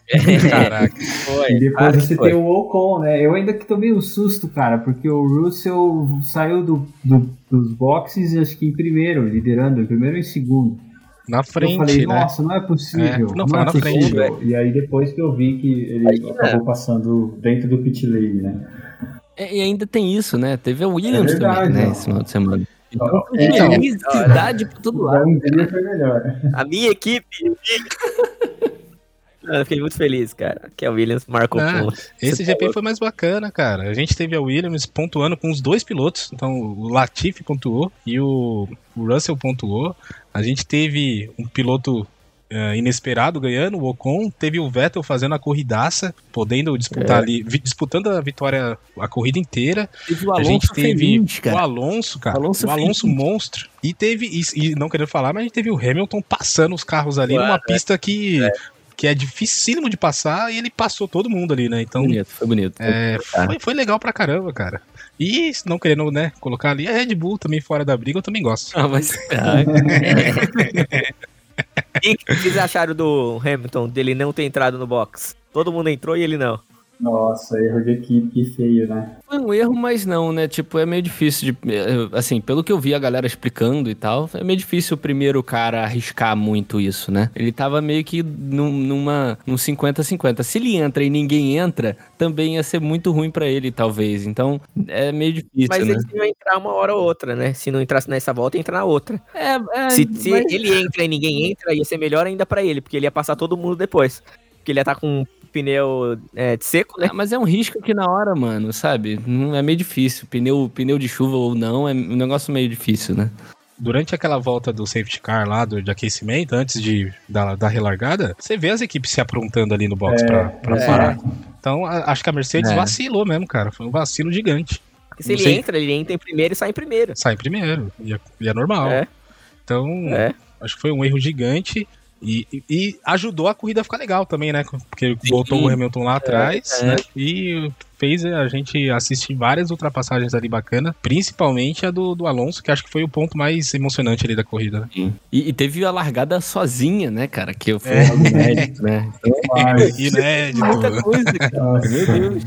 Caraca. Foi, E depois que você foi. tem o Ocon, né? Eu ainda que tomei um susto, cara, porque o Russell saiu do, do- dos boxes, acho que em primeiro, liderando, em primeiro e em segundo. Na eu frente, falei, né? nossa, não é possível. É, não, não, foi é na frente, possível. E aí depois que eu vi que ele Aí, né? acabou passando dentro do pit lane, né? É, E ainda tem isso, né? Teve a Williams É verdade, também, né? Esse final de semana. Então, Então, felicidade por todo lado. melhor. A minha equipe. Eu fiquei muito feliz, cara. Que a Williams marcou Ah, ponto. Esse Você GP falou. foi mais bacana, cara. A gente teve a Williams pontuando com os dois pilotos. Então, o Latifi pontuou e o, o Russell pontuou. A gente teve um piloto eh, inesperado ganhando, o Ocon. Teve o Vettel fazendo a corridaça, podendo disputar É. ali, vi- disputando a vitória a corrida inteira. Teve o a Alonso gente teve feliz, o cara. Alonso, cara. Alonso o Alonso feliz. monstro. E teve, e, e não querendo falar, mas a gente teve o Hamilton passando os carros ali Claro, numa pista que. Que é dificílimo de passar e ele passou todo mundo ali, né? Então, Bonito, foi bonito. é, foi, foi legal pra caramba, cara. E se não querendo, né, colocar ali a Red Bull também fora da briga, eu também gosto. Ah, mas. Ah, E o que vocês acharam do Hamilton, dele não ter entrado no box? Todo mundo entrou e ele não. Nossa, erro de equipe feio, né? Foi um erro, mas não, né? Tipo, é meio difícil de. Eh, assim, pelo que eu vi a galera explicando e tal, é meio difícil o primeiro cara arriscar muito isso, né? Ele tava meio que num, numa. num 50-50. Se ele entra e ninguém entra, também ia ser muito ruim para ele, talvez. Então, é meio difícil. Mas né? ele ia entrar uma hora ou outra, né? Se não entrasse nessa volta, ia entrar na outra. É, é, se, se mas... ele entra e ninguém entra, ia ser melhor ainda para ele, porque ele ia passar todo mundo depois. Porque ele ia estar tá com pneu é, de seco, né? Ah, mas é um risco que na hora, mano, sabe? Não é meio difícil. Pneu, pneu de chuva ou não, é um negócio meio difícil, né? Durante aquela volta do safety car lá, do, de aquecimento, antes de, da, da relargada, você vê as equipes se aprontando ali no box é, pra, pra é. parar. Então, a, acho que a Mercedes é. vacilou mesmo, cara. Foi um vacilo gigante. Porque se Não ele sei... entra, ele entra em primeiro e sai em primeiro. Sai em primeiro. E é, e é normal. É. Então, é. acho que foi um erro gigante. E, e, ajudou a corrida a ficar legal também, né? Porque botou o Hamilton lá atrás, é, é. né? E fez a gente assistir várias ultrapassagens ali bacanas, principalmente a do, do Alonso, que acho que foi o ponto mais emocionante ali da corrida. Né? E, e, teve a largada sozinha, né, cara? Que foi é. inédito, né? Então, inédito. Muita coisa, cara. Meu Deus.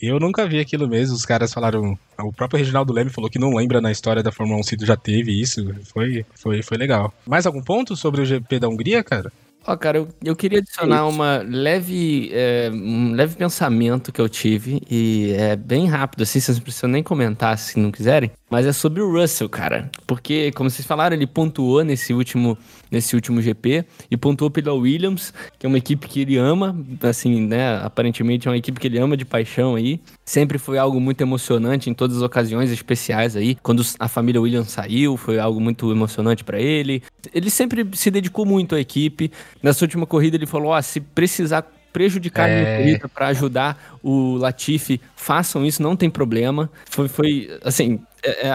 Eu nunca vi aquilo mesmo. Os caras falaram. O próprio Reginaldo Leme falou que não lembra na história da Fórmula 1 se já teve isso. Foi, foi, foi legal. Mais algum ponto sobre o GP da Hungria, cara? Ó, oh, cara, eu, eu queria adicionar uma leve, é, um leve pensamento que eu tive, e é bem rápido, assim, vocês não precisam nem comentar se não quiserem, mas é sobre o Russell, cara. Porque, como vocês falaram, ele pontuou nesse último, nesse último GP, e pontuou pela Williams, que é uma equipe que ele ama, assim, né, aparentemente é uma equipe que ele ama de paixão aí. Sempre foi algo muito emocionante em todas as ocasiões especiais aí. Quando a família Williams saiu, foi algo muito emocionante para ele. Ele sempre se dedicou muito à equipe, Nessa última corrida ele falou: ó, se precisar prejudicar é... a minha é. corrida para ajudar o Latifi, façam isso, não tem problema. Foi, foi assim,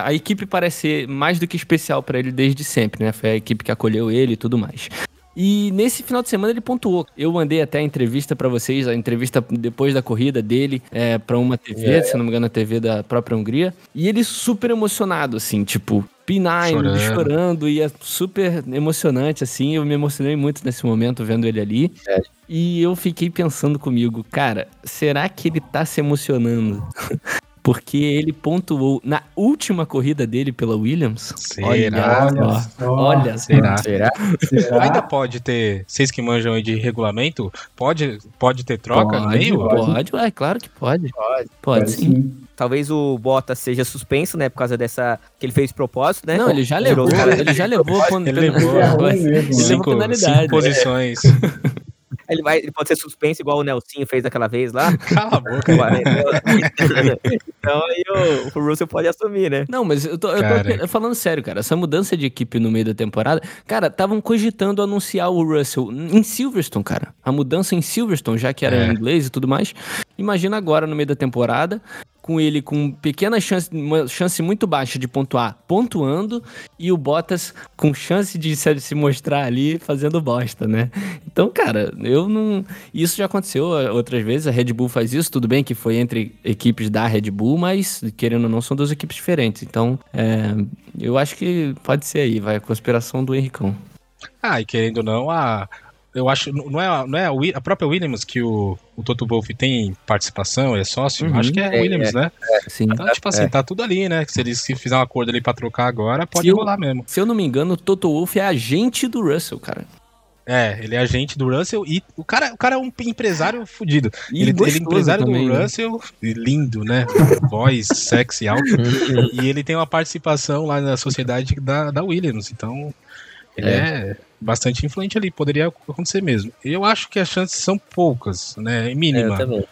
a equipe parece ser mais do que especial para ele desde sempre, né? Foi a equipe que acolheu ele e tudo mais. E nesse final de semana ele pontuou. Eu mandei até a entrevista para vocês, a entrevista depois da corrida dele é, para uma TV, é. se não me engano, a TV da própria Hungria. E ele super emocionado, assim, tipo, P9 chorando. chorando e é super emocionante, assim. Eu me emocionei muito nesse momento vendo ele ali. É. E eu fiquei pensando comigo, cara, será que ele tá se emocionando porque ele pontuou na última corrida dele pela Williams. Será? Olha só. Olha, será? Será? será? Ainda pode ter, vocês que manjam aí de regulamento, pode, pode ter troca pode, no meio? Pode, é claro que pode. Pode, pode, sim. sim. Talvez o Bottas seja suspenso, né? Por causa dessa. que ele fez propósito, né? Não, ele já levou. ele já levou quando. Ele levou. Ele levou cinco, cinco posições. Ele, vai, ele pode ser suspenso igual o Nelsinho fez daquela vez lá. Cala a boca. então aí o, o, Russell pode assumir, né? Não, mas eu tô, eu tô falando sério, cara. Essa mudança de equipe no meio da temporada, cara, estavam cogitando anunciar o Russell em Silverstone, cara. A mudança em Silverstone, já que era é. em inglês e tudo mais. Imagina agora no meio da temporada, com ele com pequena chance, uma chance muito baixa de pontuar, pontuando, e o Bottas com chance de se, se mostrar ali fazendo bosta, né? Então, cara, eu não. Isso já aconteceu outras vezes, a Red Bull faz isso, tudo bem que foi entre equipes da Red Bull, mas querendo ou não, são duas equipes diferentes. Então, é, eu acho que pode ser aí, vai a conspiração do Henricão. Ah, e querendo ou não, a, eu acho, não é, não é a, própria Williams que o, o Toto Wolff tem participação, é sócio? Uhum, acho que é, é Williams, é, né? É, sim. Então, tipo assim, é. tá tudo ali, né? Se eles se fizer um acordo ali pra trocar agora, pode se rolar eu, mesmo. Se eu não me engano, o Toto Wolff é agente do Russell, cara. É, ele é agente do Russell e o cara, o cara é um empresário fodido. Ele, ele é empresário também, do né? Russell, né? lindo, né? Voz, sexy, alto. e ele tem uma participação lá na sociedade da, da Williams, então ele é. é bastante influente ali, poderia acontecer mesmo. Eu acho que as chances são poucas, né? Mínima. É,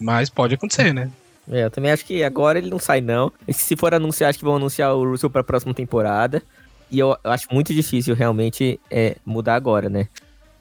mas pode acontecer, né? É, eu também acho que agora ele não sai, não. Se for anunciar, acho que vão anunciar o Russell para a próxima temporada. E eu, eu, acho muito difícil realmente é, mudar agora, né?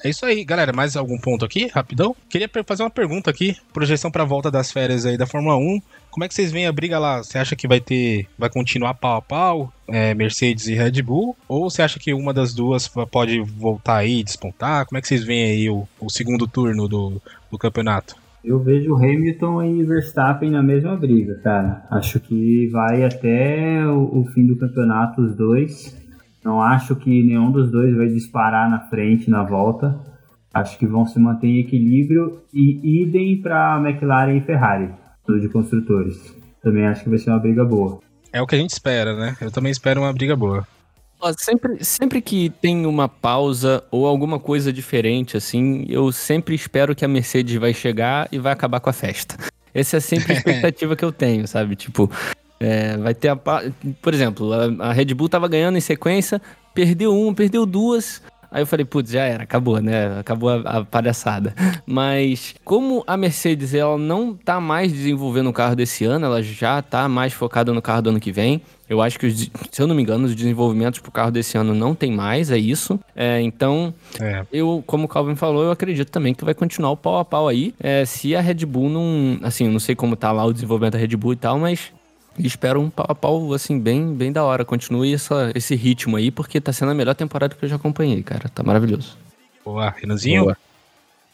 É isso aí, galera. Mais algum ponto aqui, rapidão? Queria fazer uma pergunta aqui. Projeção para a volta das férias aí da Fórmula 1. Como é que vocês veem a briga lá? Você acha que vai ter, vai continuar pau a pau, é, Mercedes e Red Bull? Ou você acha que uma das duas pode voltar aí, despontar? Como é que vocês veem aí o, o segundo turno do, do campeonato? Eu vejo Hamilton e Verstappen na mesma briga, cara. Acho que vai até o, o fim do campeonato os dois. Não acho que nenhum dos dois vai disparar na frente na volta. Acho que vão se manter em equilíbrio e idem para McLaren e Ferrari, tudo de construtores. Também acho que vai ser uma briga boa. É o que a gente espera, né? Eu também espero uma briga boa. Sempre, sempre que tem uma pausa ou alguma coisa diferente, assim, eu sempre espero que a Mercedes vai chegar e vai acabar com a festa. Essa é sempre a expectativa que eu tenho, sabe? Tipo, é, vai ter a. Por exemplo, a, a Red Bull tava ganhando em sequência, perdeu uma, perdeu duas. Aí eu falei, putz, já era, acabou, né? Acabou a, a, palhaçada. Mas como a Mercedes ela não tá mais desenvolvendo o carro desse ano, ela já tá mais focada no carro do ano que vem. Eu acho que, se eu não me engano, os desenvolvimentos pro carro desse ano não tem mais, é isso. É, então, é. eu, como o Calvin falou, eu acredito também que vai continuar o pau a pau aí. É, se a Red Bull não. Assim, eu não sei como tá lá o desenvolvimento da Red Bull e tal, mas e espero um pau a pau, assim, bem, bem da hora. Continue essa, esse ritmo aí, porque tá sendo a melhor temporada que eu já acompanhei, cara. Tá maravilhoso. Boa, Renanzinho? Boa.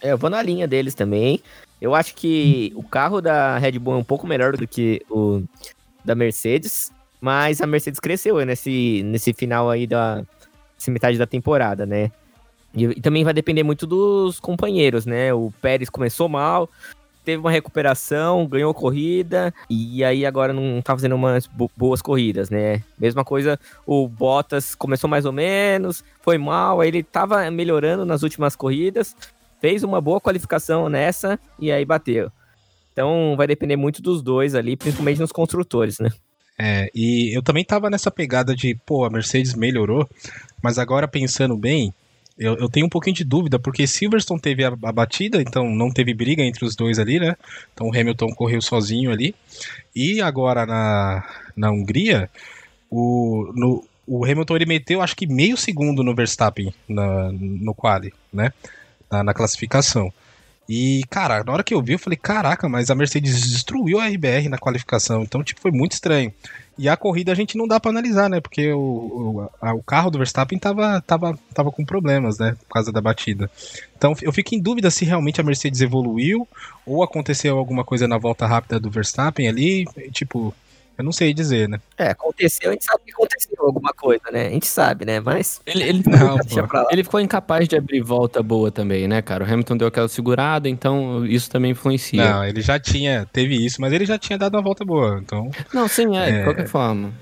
É, eu vou na linha deles também. Eu acho que o carro da Red Bull é um pouco melhor do que o da Mercedes, mas a Mercedes cresceu nesse, nesse final aí da metade da temporada, né? E, e, também vai depender muito dos companheiros, né? O Pérez começou mal, teve uma recuperação, ganhou corrida e aí agora não tá fazendo umas boas corridas, né? Mesma coisa, o Bottas começou mais ou menos, foi mal, aí ele tava melhorando nas últimas corridas, fez uma boa qualificação nessa e aí bateu. Então vai depender muito dos dois ali, principalmente nos construtores, né? É, e eu também tava nessa pegada de, pô, a Mercedes melhorou, mas agora pensando bem, eu, eu, tenho um pouquinho de dúvida, porque Silverstone teve a, a, batida, então não teve briga entre os dois ali, né? Então o Hamilton correu sozinho ali. E agora na, na Hungria, o, no, o Hamilton ele meteu acho que meio segundo no Verstappen na, no quali, né? Na, na, classificação. E, cara, na hora que eu vi, eu falei, caraca, mas a Mercedes destruiu a RBR na qualificação. Então, tipo, foi muito estranho. E a corrida a gente não dá para analisar, né? Porque o, o, a, o, carro do Verstappen tava, tava, tava com problemas, né? Por causa da batida. Então eu fico em dúvida se realmente a Mercedes evoluiu ou aconteceu alguma coisa na volta rápida do Verstappen ali. Tipo, eu não sei dizer, né? É, aconteceu, a gente sabe que aconteceu alguma coisa, né? A gente sabe, né? Mas. Ele, ele, não, ele ficou incapaz de abrir volta boa também, né, cara? O Hamilton deu aquela segurada, então isso também influencia. Não, ele já tinha, teve isso, mas ele já tinha dado uma volta boa, então. Não, sim, é, é... de qualquer forma.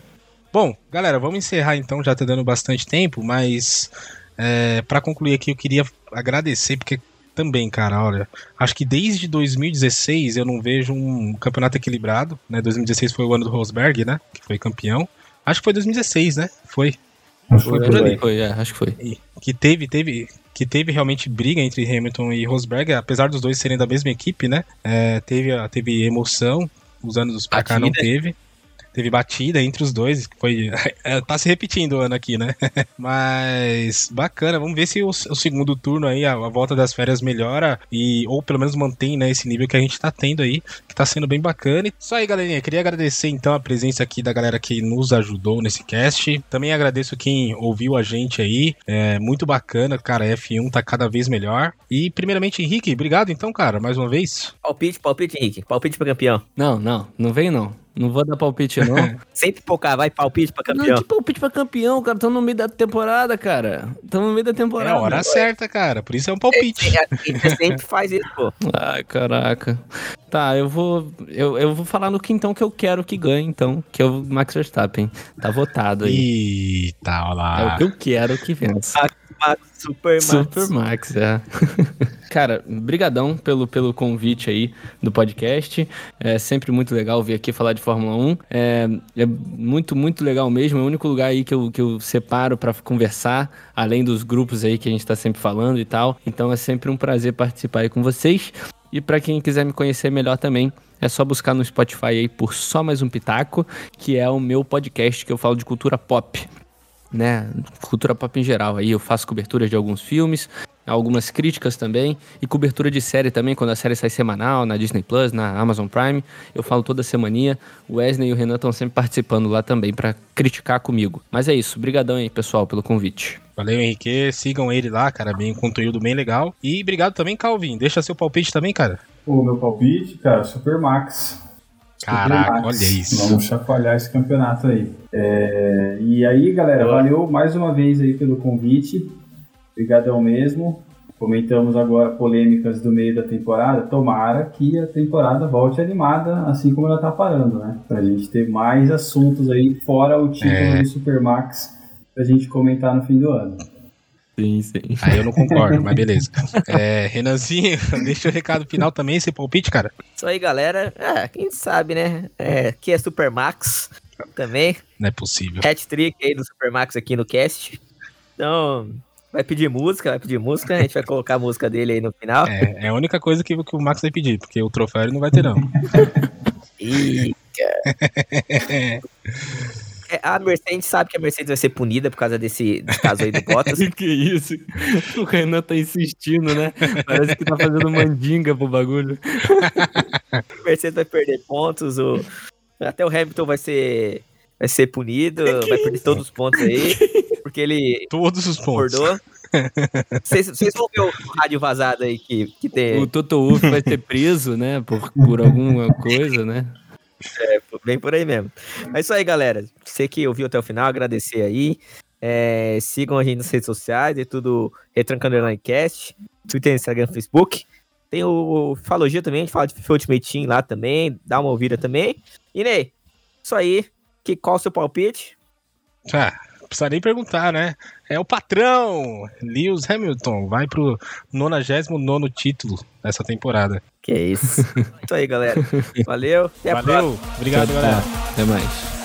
Bom, galera, vamos encerrar então, já tá dando bastante tempo, mas. É, para concluir aqui, eu queria agradecer, porque também, cara, olha, acho que desde 2016 eu não vejo um campeonato equilibrado, né? 2016 foi o ano do Rosberg, né? Que foi campeão. Acho que foi 2016, né? Foi. Foi, por ali. Foi, é, acho que foi. E, que teve, teve, que teve realmente briga entre Hamilton e Rosberg, apesar dos dois serem da mesma equipe, né? É, teve, teve emoção, os anos pra cá não teve teve batida entre os dois, que foi. É, tá se repetindo o ano aqui, né? Mas bacana, vamos ver se o, o segundo turno aí, a, a, volta das férias melhora e, ou pelo menos mantém, né, esse nível que a gente tá tendo aí, que tá sendo bem bacana. E só aí, galerinha, queria agradecer então a presença aqui da galera que nos ajudou nesse cast. Também agradeço quem ouviu a gente aí, é muito bacana, cara, F1 tá cada vez melhor. E primeiramente, Henrique, obrigado então, cara, mais uma vez. Palpite, palpite, Henrique, palpite pra campeão. Não, não, não vem não. Não vou dar palpite, não. Sempre poucar, vai palpite pra campeão. Não, que palpite pra campeão, cara. Tamo no meio da temporada, cara. Tamo no meio da temporada. É a hora certa, cara. Por isso é um palpite. Você sempre faz isso, pô. Ai, caraca. Tá, eu vou. Eu, eu vou falar no quintão que eu quero que ganhe, então, que é o Max Verstappen. Tá votado aí. Eita, olha lá. É o que eu quero que vença. Max, Super Max. Super Max, é. Cara, brigadão pelo, pelo convite aí do podcast. É sempre muito legal vir aqui falar de Fórmula 1. É, é muito, muito legal mesmo. É o único lugar aí que eu, que eu separo para conversar, além dos grupos aí que a gente tá sempre falando e tal. Então é sempre um prazer participar aí com vocês. E para quem quiser me conhecer melhor também, é só buscar no Spotify aí por Só Mais Um Pitaco, que é o meu podcast que eu falo de cultura pop né, cultura pop em geral. Aí eu faço cobertura de alguns filmes, algumas críticas também e cobertura de série também, quando a série sai semanal na Disney Plus, na Amazon Prime. Eu falo toda semaninha. O Wesley e o Renan estão sempre participando lá também para criticar comigo. Mas é isso. Obrigadão aí, pessoal, pelo convite. Valeu, Henrique. Sigam ele lá, cara. Bem, um conteúdo bem legal. E obrigado também, Calvin. Deixa seu palpite também, cara. O meu palpite, cara, Super Max. Caraca, olha isso. Vamos chacoalhar esse campeonato aí. É... E aí, galera, valeu mais uma vez aí pelo convite. Obrigadão mesmo. Comentamos agora polêmicas do meio da temporada. Tomara que a temporada volte animada, assim como ela tá parando, né? Pra gente ter mais assuntos aí, fora o título é. do Supermax, pra gente comentar no fim do ano. Sim, sim. Aí eu não concordo, mas beleza. É, Renanzinho, deixa o recado final também, esse palpite, cara. Isso aí, galera. É, quem sabe, né? É, aqui é Supermax também. Não é possível. Hat-trick aí do Supermax aqui no cast. Então, vai pedir música, vai pedir música, a gente vai colocar a música dele aí no final. É, é a única coisa que, que o Max vai pedir, porque o troféu ele não vai ter, não. Ih, É, a Mercedes sabe que a Mercedes vai ser punida por causa desse, caso aí do Bottas. que isso? O Renan tá insistindo, né? Parece que tá fazendo mandinga pro bagulho. a Mercedes vai perder pontos, o... até o Hamilton vai ser, vai ser punido, que vai perder isso? todos os pontos aí, porque ele... Todos os pontos. Acordou. Vocês vão ver o rádio vazado aí que, que tem. O Toto Wolff vai ser preso, né? Por, por alguma coisa, né? É, bem por aí mesmo. É isso aí, galera. Você que ouviu até o final, agradecer aí. É, sigam a gente nas redes sociais, é tudo Retrancando Online Cast, Twitter, Instagram, Facebook. Tem o Falogia também, a gente fala de FIFA Ultimate Team lá também, dá uma ouvida também. E Ney, isso aí. Que, qual o seu palpite? Ah, precisa nem perguntar, né? É o patrão, Lewis Hamilton, vai pro 99 título dessa temporada. Que é isso. isso aí, galera. Valeu. Até Valeu. Obrigado, galera. Até mais.